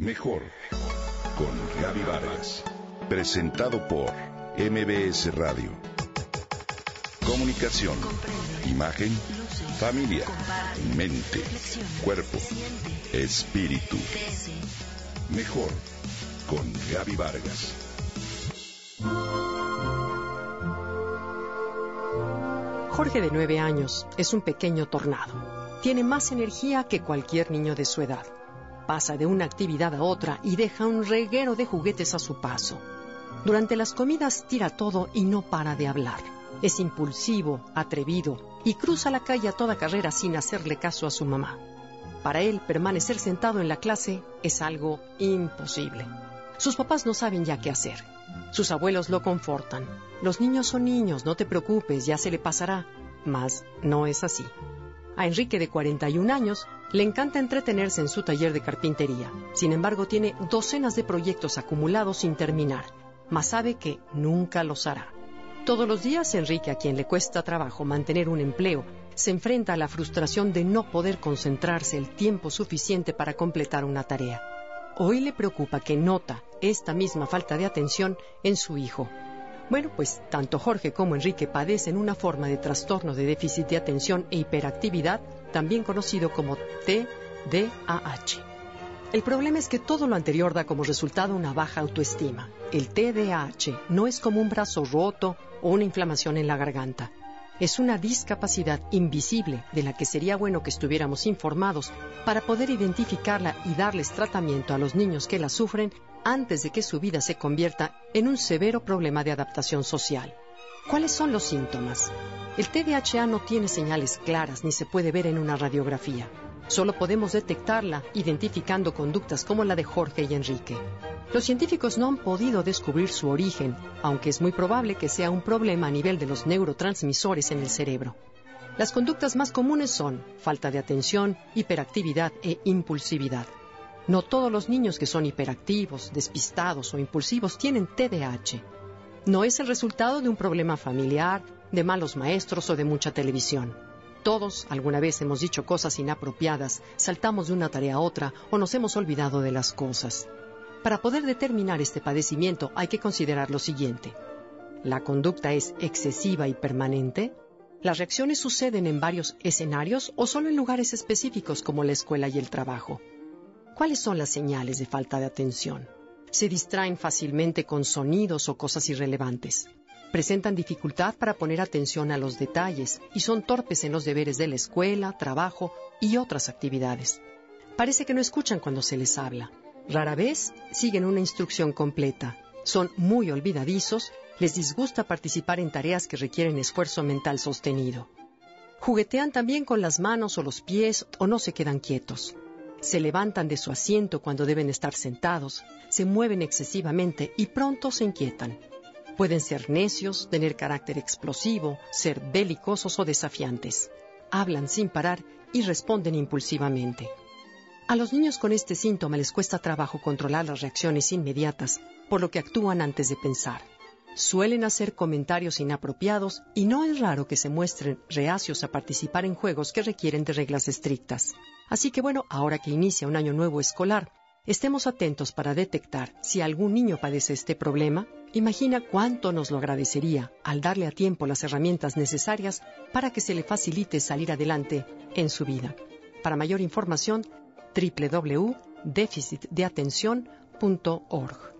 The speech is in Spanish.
Mejor con Gaby Vargas. Presentado por MBS Radio. Comunicación, imagen, familia, mente, cuerpo, espíritu. Mejor con Gaby Vargas. Jorge de nueve años es un pequeño tornado. Tiene más energía que cualquier niño de su edad. Pasa de una actividad a otra y deja un reguero de juguetes a su paso. Durante las comidas tira todo y no para de hablar. Es impulsivo, atrevido y cruza la calle a toda carrera sin hacerle caso a su mamá. Para él, permanecer sentado en la clase es algo imposible. Sus papás no saben ya qué hacer. Sus abuelos lo confortan. Los niños son niños, no te preocupes, ya se le pasará. Mas no es así. A Enrique, de 41 años, le encanta entretenerse en su taller de carpintería. Sin embargo, tiene docenas de proyectos acumulados sin terminar, mas sabe que nunca los hará. Todos los días, Enrique, a quien le cuesta trabajo mantener un empleo, se enfrenta a la frustración de no poder concentrarse el tiempo suficiente para completar una tarea. Hoy le preocupa que nota esta misma falta de atención en su hijo. Bueno, pues tanto Jorge como Enrique padecen una forma de trastorno de déficit de atención e hiperactividad, también conocido como TDAH. El problema es que todo lo anterior da como resultado una baja autoestima. El TDAH no es como un brazo roto o una inflamación en la garganta es una discapacidad invisible de la que sería bueno que estuviéramos informados para poder identificarla y darles tratamiento a los niños que la sufren antes de que su vida se convierta en un severo problema de adaptación social. ¿Cuáles son los síntomas? El TDAH no tiene señales claras ni se puede ver en una radiografía. Solo podemos detectarla identificando conductas como la de Jorge y Enrique. Los científicos no han podido descubrir su origen, aunque es muy probable que sea un problema a nivel de los neurotransmisores en el cerebro. Las conductas más comunes son falta de atención, hiperactividad e impulsividad. No todos los niños que son hiperactivos, despistados o impulsivos tienen TDAH. No es el resultado de un problema familiar, de malos maestros o de mucha televisión. Todos alguna vez hemos dicho cosas inapropiadas, saltamos de una tarea a otra o nos hemos olvidado de las cosas. Para poder determinar este padecimiento hay que considerar lo siguiente. ¿La conducta es excesiva y permanente? ¿Las reacciones suceden en varios escenarios o solo en lugares específicos como la escuela y el trabajo? ¿Cuáles son las señales de falta de atención? Se distraen fácilmente con sonidos o cosas irrelevantes. Presentan dificultad para poner atención a los detalles y son torpes en los deberes de la escuela, trabajo y otras actividades. Parece que no escuchan cuando se les habla Rara vez siguen una instrucción completa. Son muy olvidadizos, les disgusta participar en tareas que requieren esfuerzo mental sostenido. Juguetean también con las manos o los pies o no se quedan quietos. Se levantan de su asiento cuando deben estar sentados, se mueven excesivamente y pronto se inquietan. Pueden ser necios, tener carácter explosivo, ser belicosos o desafiantes. Hablan sin parar y responden impulsivamente. A los niños con este síntoma les cuesta trabajo controlar las reacciones inmediatas, por lo que actúan antes de pensar. Suelen hacer comentarios inapropiados y no es raro que se muestren reacios a participar en juegos que requieren de reglas estrictas. Así que bueno, ahora que inicia un año nuevo escolar, estemos atentos para detectar si algún niño padece este problema. Imagina cuánto nos lo agradecería al darle a tiempo las herramientas necesarias para que se le facilite salir adelante en su vida. Para mayor información, www.deficitdeatención.org.